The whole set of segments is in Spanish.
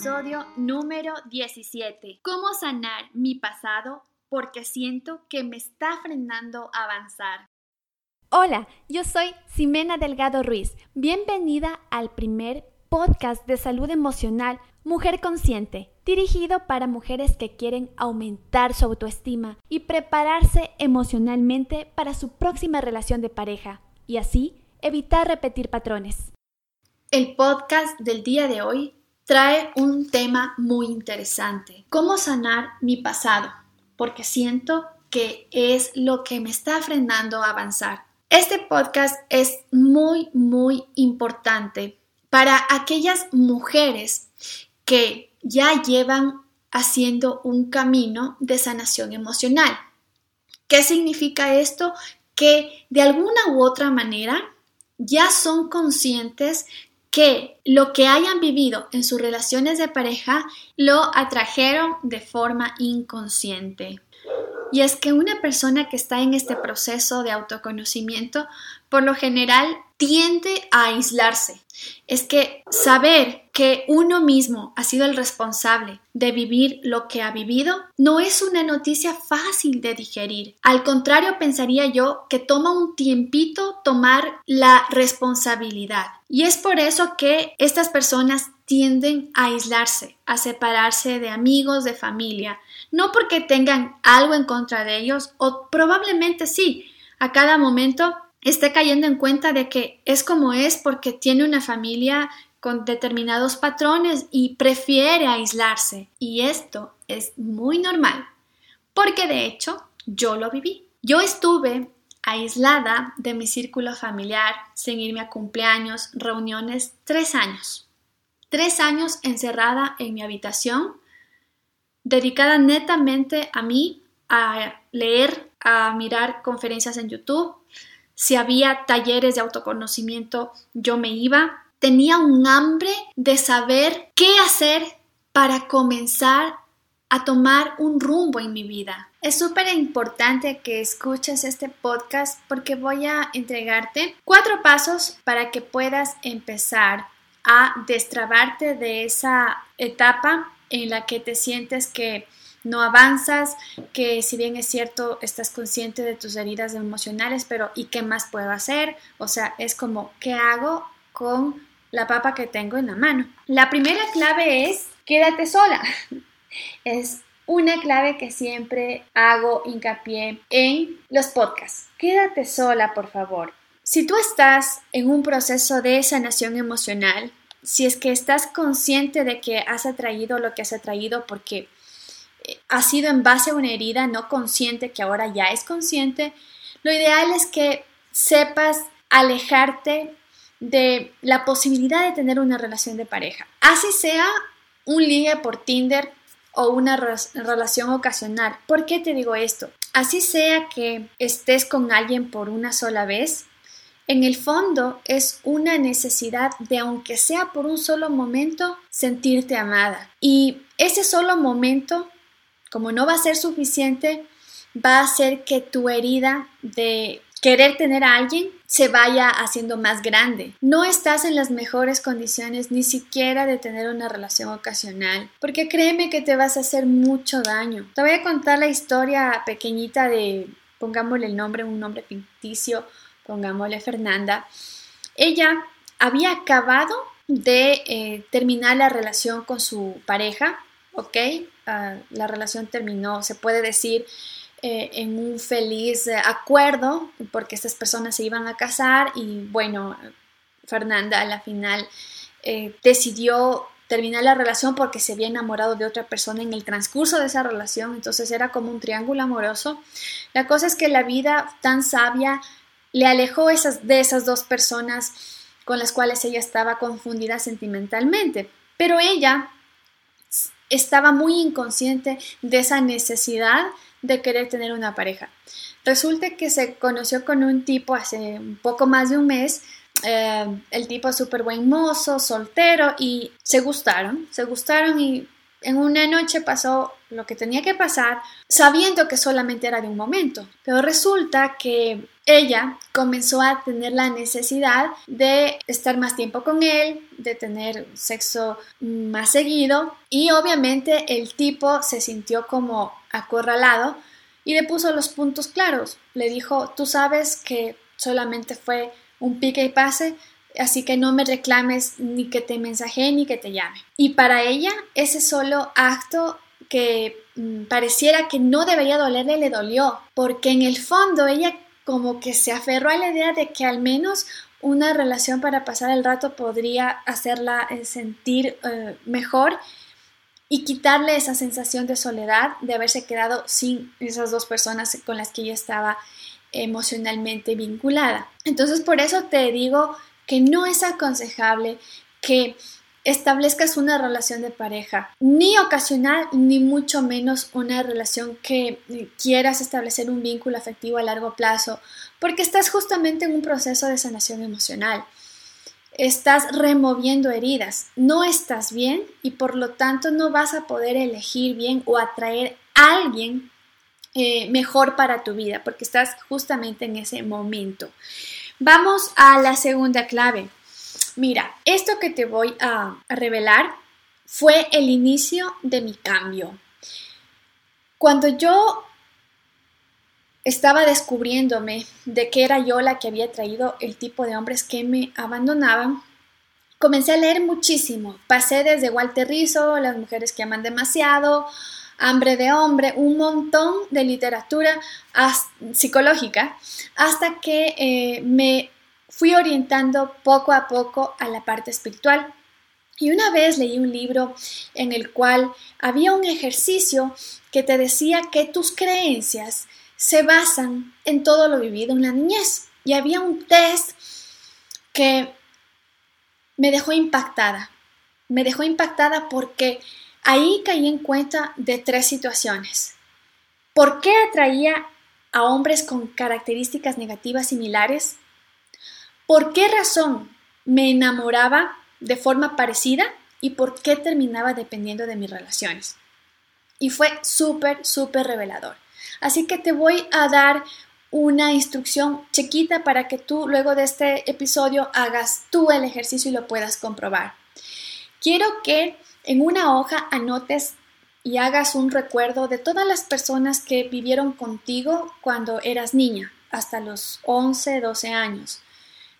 episodio número 17. ¿Cómo sanar mi pasado? Porque siento que me está frenando avanzar. Hola, yo soy Ximena Delgado Ruiz. Bienvenida al primer podcast de salud emocional Mujer Consciente, dirigido para mujeres que quieren aumentar su autoestima y prepararse emocionalmente para su próxima relación de pareja y así evitar repetir patrones. El podcast del día de hoy trae un tema muy interesante. ¿Cómo sanar mi pasado? Porque siento que es lo que me está frenando a avanzar. Este podcast es muy, muy importante para aquellas mujeres que ya llevan haciendo un camino de sanación emocional. ¿Qué significa esto? Que de alguna u otra manera ya son conscientes que lo que hayan vivido en sus relaciones de pareja lo atrajeron de forma inconsciente. Y es que una persona que está en este proceso de autoconocimiento, por lo general, tiende a aislarse. Es que saber que uno mismo ha sido el responsable de vivir lo que ha vivido no es una noticia fácil de digerir. Al contrario, pensaría yo que toma un tiempito tomar la responsabilidad. Y es por eso que estas personas tienden a aislarse, a separarse de amigos, de familia, no porque tengan algo en contra de ellos o probablemente sí, a cada momento esté cayendo en cuenta de que es como es porque tiene una familia con determinados patrones y prefiere aislarse. Y esto es muy normal, porque de hecho yo lo viví. Yo estuve aislada de mi círculo familiar, sin irme a cumpleaños, reuniones, tres años. Tres años encerrada en mi habitación, dedicada netamente a mí, a leer, a mirar conferencias en YouTube. Si había talleres de autoconocimiento, yo me iba. Tenía un hambre de saber qué hacer para comenzar a tomar un rumbo en mi vida. Es súper importante que escuches este podcast porque voy a entregarte cuatro pasos para que puedas empezar a destrabarte de esa etapa en la que te sientes que no avanzas, que si bien es cierto estás consciente de tus heridas emocionales, pero ¿y qué más puedo hacer? O sea, es como, ¿qué hago con la papa que tengo en la mano? La primera clave es, quédate sola. es una clave que siempre hago hincapié en los podcasts. Quédate sola, por favor. Si tú estás en un proceso de sanación emocional, si es que estás consciente de que has atraído lo que has atraído porque ha sido en base a una herida no consciente que ahora ya es consciente, lo ideal es que sepas alejarte de la posibilidad de tener una relación de pareja. Así sea un ligue por Tinder o una relación ocasional. ¿Por qué te digo esto? Así sea que estés con alguien por una sola vez, en el fondo es una necesidad de, aunque sea por un solo momento, sentirte amada. Y ese solo momento, como no va a ser suficiente, va a hacer que tu herida de querer tener a alguien se vaya haciendo más grande. No estás en las mejores condiciones ni siquiera de tener una relación ocasional, porque créeme que te vas a hacer mucho daño. Te voy a contar la historia pequeñita de, pongámosle el nombre, un nombre ficticio, pongámosle Fernanda, ella había acabado de eh, terminar la relación con su pareja, ¿ok? Ah, la relación terminó, se puede decir, eh, en un feliz eh, acuerdo, porque estas personas se iban a casar y bueno, Fernanda a la final decidió terminar la relación porque se había enamorado de otra persona en el transcurso de esa relación, entonces era como un triángulo amoroso. La cosa es que la vida tan sabia le alejó esas, de esas dos personas con las cuales ella estaba confundida sentimentalmente. Pero ella estaba muy inconsciente de esa necesidad de querer tener una pareja. Resulta que se conoció con un tipo hace poco más de un mes. Eh, el tipo súper buen mozo, soltero y se gustaron, se gustaron y En una noche pasó lo que tenía que pasar, sabiendo que solamente era de un momento. Pero resulta que ella comenzó a tener la necesidad de estar más tiempo con él, de tener sexo más seguido y obviamente el tipo se sintió como acorralado y le puso los puntos claros. Le dijo, tú sabes que solamente fue un pique y pase, así que no me reclames ni que te mensaje ni que te llame. Y para ella, ese solo acto que mm, pareciera que no debería dolerle, le dolió, porque en el fondo ella como que se aferró a la idea de que al menos una relación para pasar el rato podría hacerla eh, sentir eh, mejor y quitarle esa sensación de soledad de haberse quedado sin esas dos personas con las que ella estaba emocionalmente vinculada. Entonces por eso te digo que no es aconsejable que establezcas una relación de pareja, ni ocasional, ni mucho menos una relación que quieras establecer un vínculo afectivo a largo plazo, porque estás justamente en un proceso de sanación emocional. Estás removiendo heridas, no estás bien y por lo tanto no vas a poder elegir bien o atraer a alguien eh, mejor para tu vida, porque estás justamente en ese momento. Vamos a la segunda clave. Mira, esto que te voy a, revelar fue el inicio de mi cambio. Cuando yo estaba descubriéndome de que era yo la que había traído el tipo de hombres que me abandonaban, comencé a leer muchísimo. Pasé desde Walter Rizzo, Las mujeres que aman demasiado, Hambre de hombre, un montón de literatura psicológica, hasta que eh, me fui orientando poco a poco a la parte espiritual. Y una vez leí un libro en el cual había un ejercicio que te decía que tus creencias se basan en todo lo vivido en la niñez. Y había un test que me dejó impactada. Me dejó impactada porque Ahí caí en cuenta de tres situaciones. ¿Por qué atraía a hombres con características negativas similares? ¿Por qué razón me enamoraba de forma parecida? ¿Y por qué terminaba dependiendo de mis relaciones? Y fue súper, súper revelador. Así que te voy a dar una instrucción chiquita para que tú luego de este episodio hagas tú el ejercicio y lo puedas comprobar. Quiero que en una hoja anotes y hagas un recuerdo de todas las personas que vivieron contigo cuando eras niña, hasta los 11, 12 años.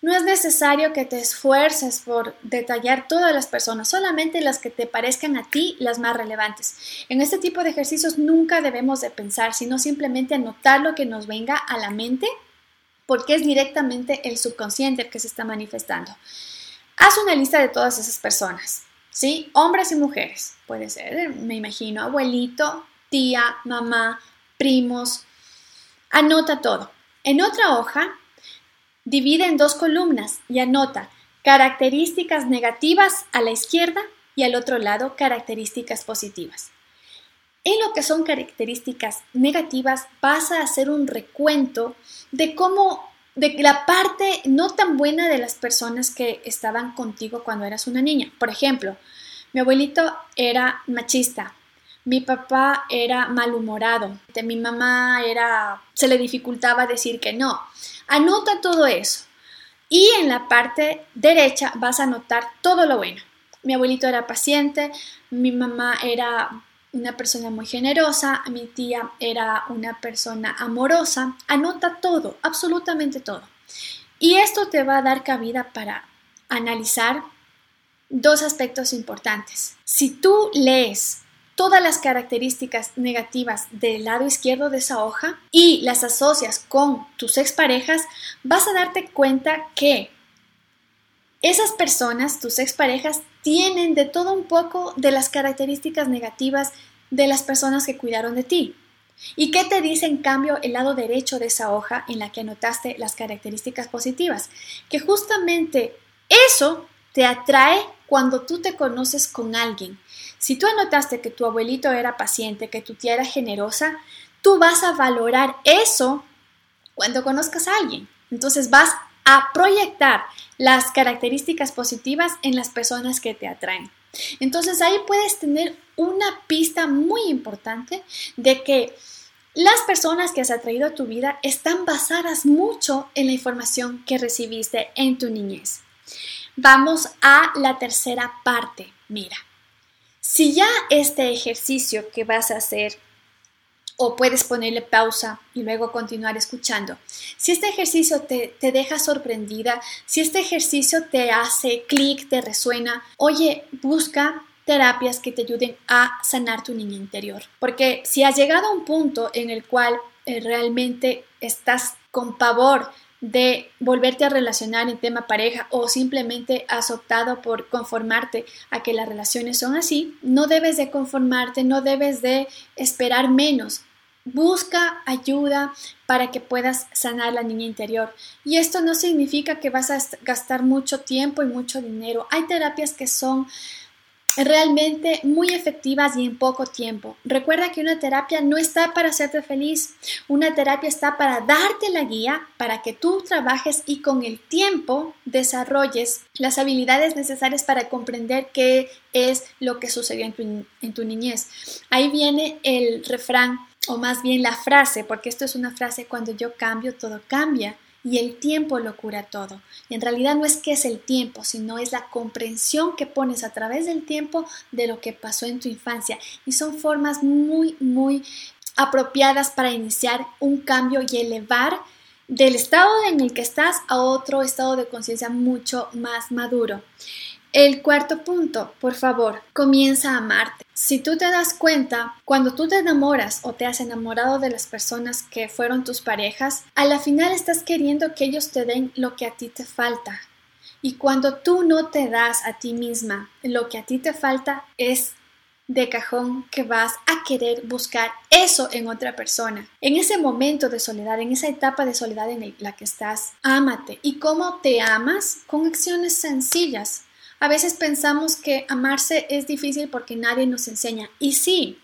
No es necesario que te esfuerces por detallar todas las personas, solamente las que te parezcan a ti las más relevantes. En este tipo de ejercicios nunca debemos de pensar, sino simplemente anotar lo que nos venga a la mente, porque es directamente el subconsciente el que se está manifestando. Haz una lista de todas esas personas. ¿Sí? Hombres y mujeres, puede ser, me imagino, abuelito, tía, mamá, primos. Anota todo. En otra hoja, divide en dos columnas y anota características negativas a la izquierda y al otro lado características positivas. En lo que son características negativas vas a hacer un recuento de cómo de la parte no tan buena de las personas que estaban contigo cuando eras una niña. Por ejemplo, mi abuelito era machista, mi papá era malhumorado, mi mamá era se le dificultaba decir que no. Anota todo eso. Y en la parte derecha vas a anotar todo lo bueno. Mi abuelito era paciente, mi mamá era una persona muy generosa, mi tía era una persona amorosa. Anota todo, absolutamente todo. Y esto te va a dar cabida para analizar dos aspectos importantes. Si tú lees todas las características negativas del lado izquierdo de esa hoja y las asocias con tus exparejas, vas a darte cuenta que esas personas, tus exparejas, tienen de todo un poco de las características negativas de las personas que cuidaron de ti. ¿Y qué te dice en cambio el lado derecho de esa hoja en la que anotaste las características positivas? Que justamente eso te atrae cuando tú te conoces con alguien. Si tú anotaste que tu abuelito era paciente, que tu tía era generosa, tú vas a valorar eso cuando conozcas a alguien. Entonces vas a proyectar las características positivas en las personas que te atraen. Entonces ahí puedes tener una pista muy importante de que las personas que has atraído a tu vida están basadas mucho en la información que recibiste en tu niñez. Vamos a la tercera parte. Mira, si ya este ejercicio que vas a hacer o puedes ponerle pausa y luego continuar escuchando. Si este ejercicio te, te deja sorprendida, si este ejercicio te hace clic, te resuena, oye, busca terapias que te ayuden a sanar tu niña interior. Porque si has llegado a un punto en el cual eh, realmente estás con pavor de volverte a relacionar en tema pareja o simplemente has optado por conformarte a que las relaciones son así, no debes de conformarte, no debes de esperar menos. Busca ayuda para que puedas sanar la niña interior. Y esto no significa que vas a gastar mucho tiempo y mucho dinero. Hay terapias que son realmente muy efectivas y en poco tiempo. Recuerda que una terapia no está para hacerte feliz, una terapia está para darte la guía para que tú trabajes y con el tiempo desarrolles las habilidades necesarias para comprender qué es lo que sucedió en tu, en tu niñez. Ahí viene el refrán o más bien la frase, porque esto es una frase, cuando yo cambio, todo cambia y el tiempo lo cura todo. Y en realidad no es que es el tiempo, sino es la comprensión que pones a través del tiempo de lo que pasó en tu infancia. Y son formas muy, muy apropiadas para iniciar un cambio y elevar del estado en el que estás a otro estado de conciencia mucho más maduro. El cuarto punto, por favor, comienza a amarte. Si tú te das cuenta, cuando tú te enamoras o te has enamorado de las personas que fueron tus parejas, a la final estás queriendo que ellos te den lo que a ti te falta. Y cuando tú no te das a ti misma lo que a ti te falta, es de cajón que vas a querer buscar eso en otra persona. En ese momento de soledad, en esa etapa de soledad en la que estás, ámate. ¿Y cómo te amas? Con acciones sencillas. A veces pensamos que amarse es difícil porque nadie nos enseña. Y sí,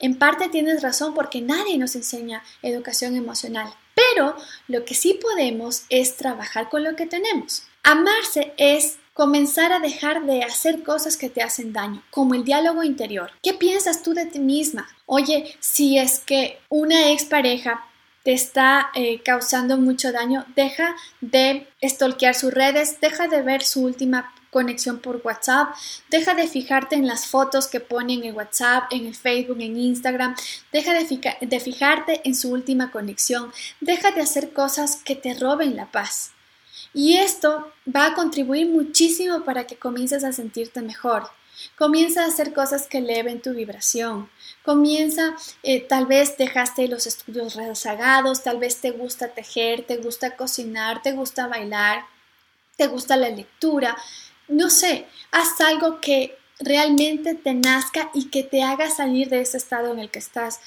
en parte tienes razón porque nadie nos enseña educación emocional. Pero lo que sí podemos es trabajar con lo que tenemos. Amarse es comenzar a dejar de hacer cosas que te hacen daño, como el diálogo interior. ¿Qué piensas tú de ti misma? Oye, si es que una expareja te está eh, causando mucho daño, deja de stalkear sus redes, deja de ver su última conexión por WhatsApp, deja de fijarte en las fotos que ponen en WhatsApp, en el Facebook, en Instagram, deja de, de fijarte en su última conexión, deja de hacer cosas que te roben la paz. Y esto va a contribuir muchísimo para que comiences a sentirte mejor. Comienza a hacer cosas que eleven tu vibración. Comienza, eh, tal vez dejaste los estudios rezagados, tal vez te gusta tejer, te gusta cocinar, te gusta bailar, te gusta la lectura no sé, haz algo que realmente te nazca y que te haga salir de ese estado en el que estás.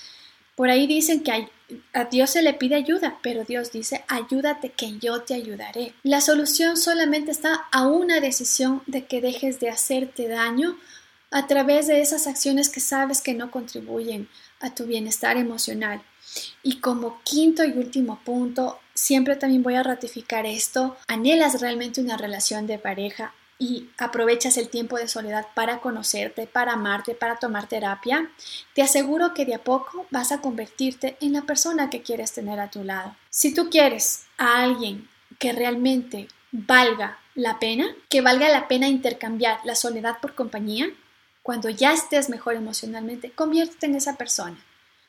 Por ahí dicen que a Dios se le pide ayuda, pero Dios dice, ayúdate que yo te ayudaré. La solución solamente está a una decisión de que dejes de hacerte daño a través de esas acciones que sabes que no contribuyen a tu bienestar emocional. Y como quinto y último punto, siempre también voy a ratificar esto, anhelas realmente una relación de pareja, y aprovechas el tiempo de soledad para conocerte, para amarte, para tomar terapia, te aseguro que de a poco vas a convertirte en la persona que quieres tener a tu lado. Si tú quieres a alguien que realmente valga la pena, que valga la pena intercambiar la soledad por compañía, cuando ya estés mejor emocionalmente, conviértete en esa persona.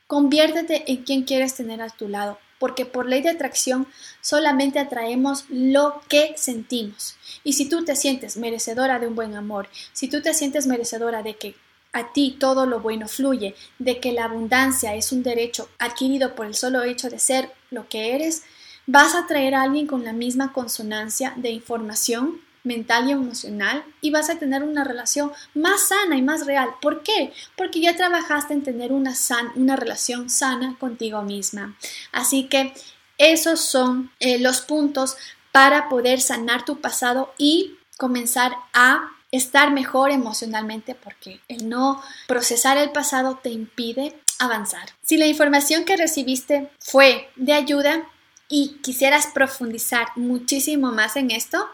Conviértete en quien quieres tener a tu lado porque por ley de atracción solamente atraemos lo que sentimos. Y si tú te sientes merecedora de un buen amor, si tú te sientes merecedora de que a ti todo lo bueno fluye, de que la abundancia es un derecho adquirido por el solo hecho de ser lo que eres, vas a atraer a alguien con la misma consonancia de información mental y emocional y vas a tener una relación más sana y más real. ¿Por qué? Porque ya trabajaste en tener una, una relación sana contigo misma. Así que esos son eh, los puntos para poder sanar tu pasado y comenzar a estar mejor emocionalmente porque el no procesar el pasado te impide avanzar. Si la información que recibiste fue de ayuda, y quisieras profundizar muchísimo más en esto,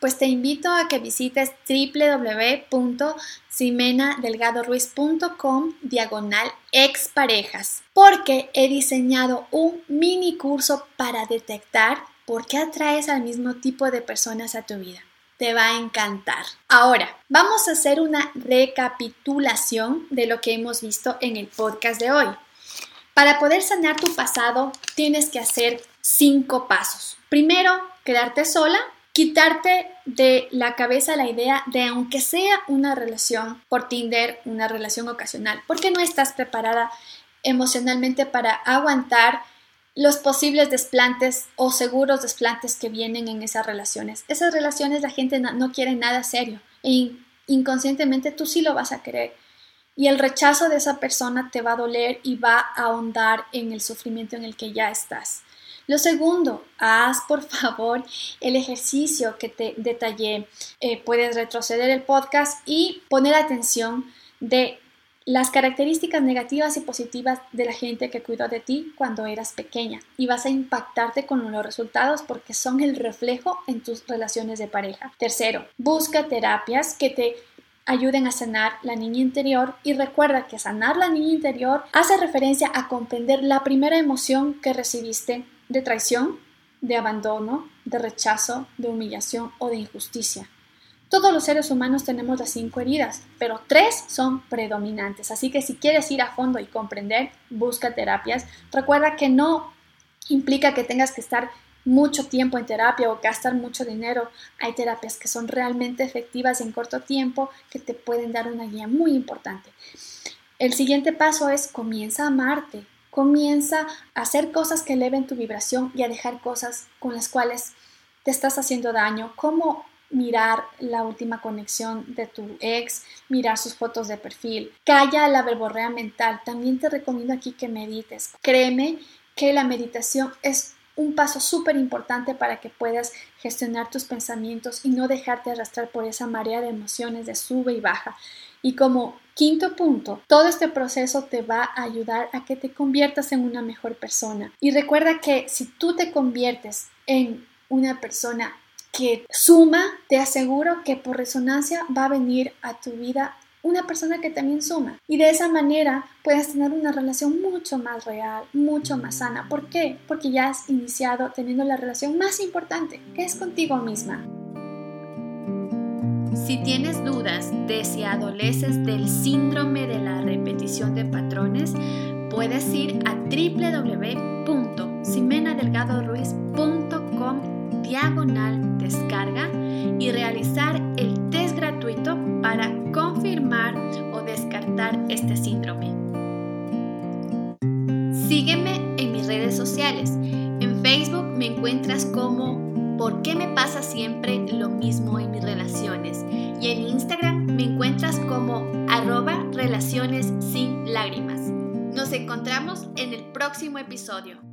pues te invito a que visites www.simenadelgadoruiz.com diagonal exparejas, porque he diseñado un mini curso para detectar por qué atraes al mismo tipo de personas a tu vida. Te va a encantar. Ahora, vamos a hacer una recapitulación de lo que hemos visto en el podcast de hoy. Para poder sanar tu pasado, tienes que hacer cinco pasos. Primero, quedarte sola, quitarte de la cabeza la idea de aunque sea una relación por Tinder, una relación ocasional, porque no estás preparada emocionalmente para aguantar los posibles desplantes o seguros desplantes que vienen en esas relaciones. Esas relaciones la gente no, quiere nada serio e inconscientemente tú sí lo vas a querer. Y el rechazo de esa persona te va a doler y va a ahondar en el sufrimiento en el que ya estás. Lo segundo, haz por favor el ejercicio que te detallé. Eh, puedes retroceder el podcast y poner atención de las características negativas y positivas de la gente que cuidó de ti cuando eras pequeña y vas a impactarte con los resultados porque son el reflejo en tus relaciones de pareja. Tercero, busca terapias que te ayuden a sanar la niña interior y recuerda que sanar la niña interior hace referencia a comprender la primera emoción que recibiste de traición, de abandono, de rechazo, de humillación o de injusticia. Todos los seres humanos tenemos las cinco heridas, pero tres son predominantes. Así que si quieres ir a fondo y comprender, busca terapias. Recuerda que no implica que tengas que estar mucho tiempo en terapia o gastar mucho dinero. Hay terapias que son realmente efectivas en corto tiempo que te pueden dar una guía muy importante. El siguiente paso es comienza a amarte, comienza a hacer cosas que eleven tu vibración y a dejar cosas con las cuales te estás haciendo daño, como mirar la última conexión de tu ex, mirar sus fotos de perfil. Calla la verborrea mental. También te recomiendo aquí que medites. Créeme que la meditación es un paso súper importante para que puedas gestionar tus pensamientos y no dejarte arrastrar por esa marea de emociones de sube y baja. Y como quinto punto, todo este proceso te va a ayudar a que te conviertas en una mejor persona. Y recuerda que si tú te conviertes en una persona que suma, te aseguro que por resonancia va a venir a tu vida una persona que también suma. Y de esa manera puedes tener una relación mucho más real, mucho más sana. ¿Por qué? Porque ya has iniciado teniendo la relación más importante, que es contigo misma. Si tienes dudas de si adoleces del síndrome de la repetición de patrones, puedes ir a www.simenadelgadoruiz.com diagonal descarga y realizar el test gratuito para confirmar o descartar este síndrome. Sígueme en mis redes sociales. En Facebook me encuentras como ¿Por qué me pasa siempre lo mismo en mis relaciones? Y en Instagram me encuentras como arroba relaciones sin lágrimas. Nos encontramos en el próximo episodio.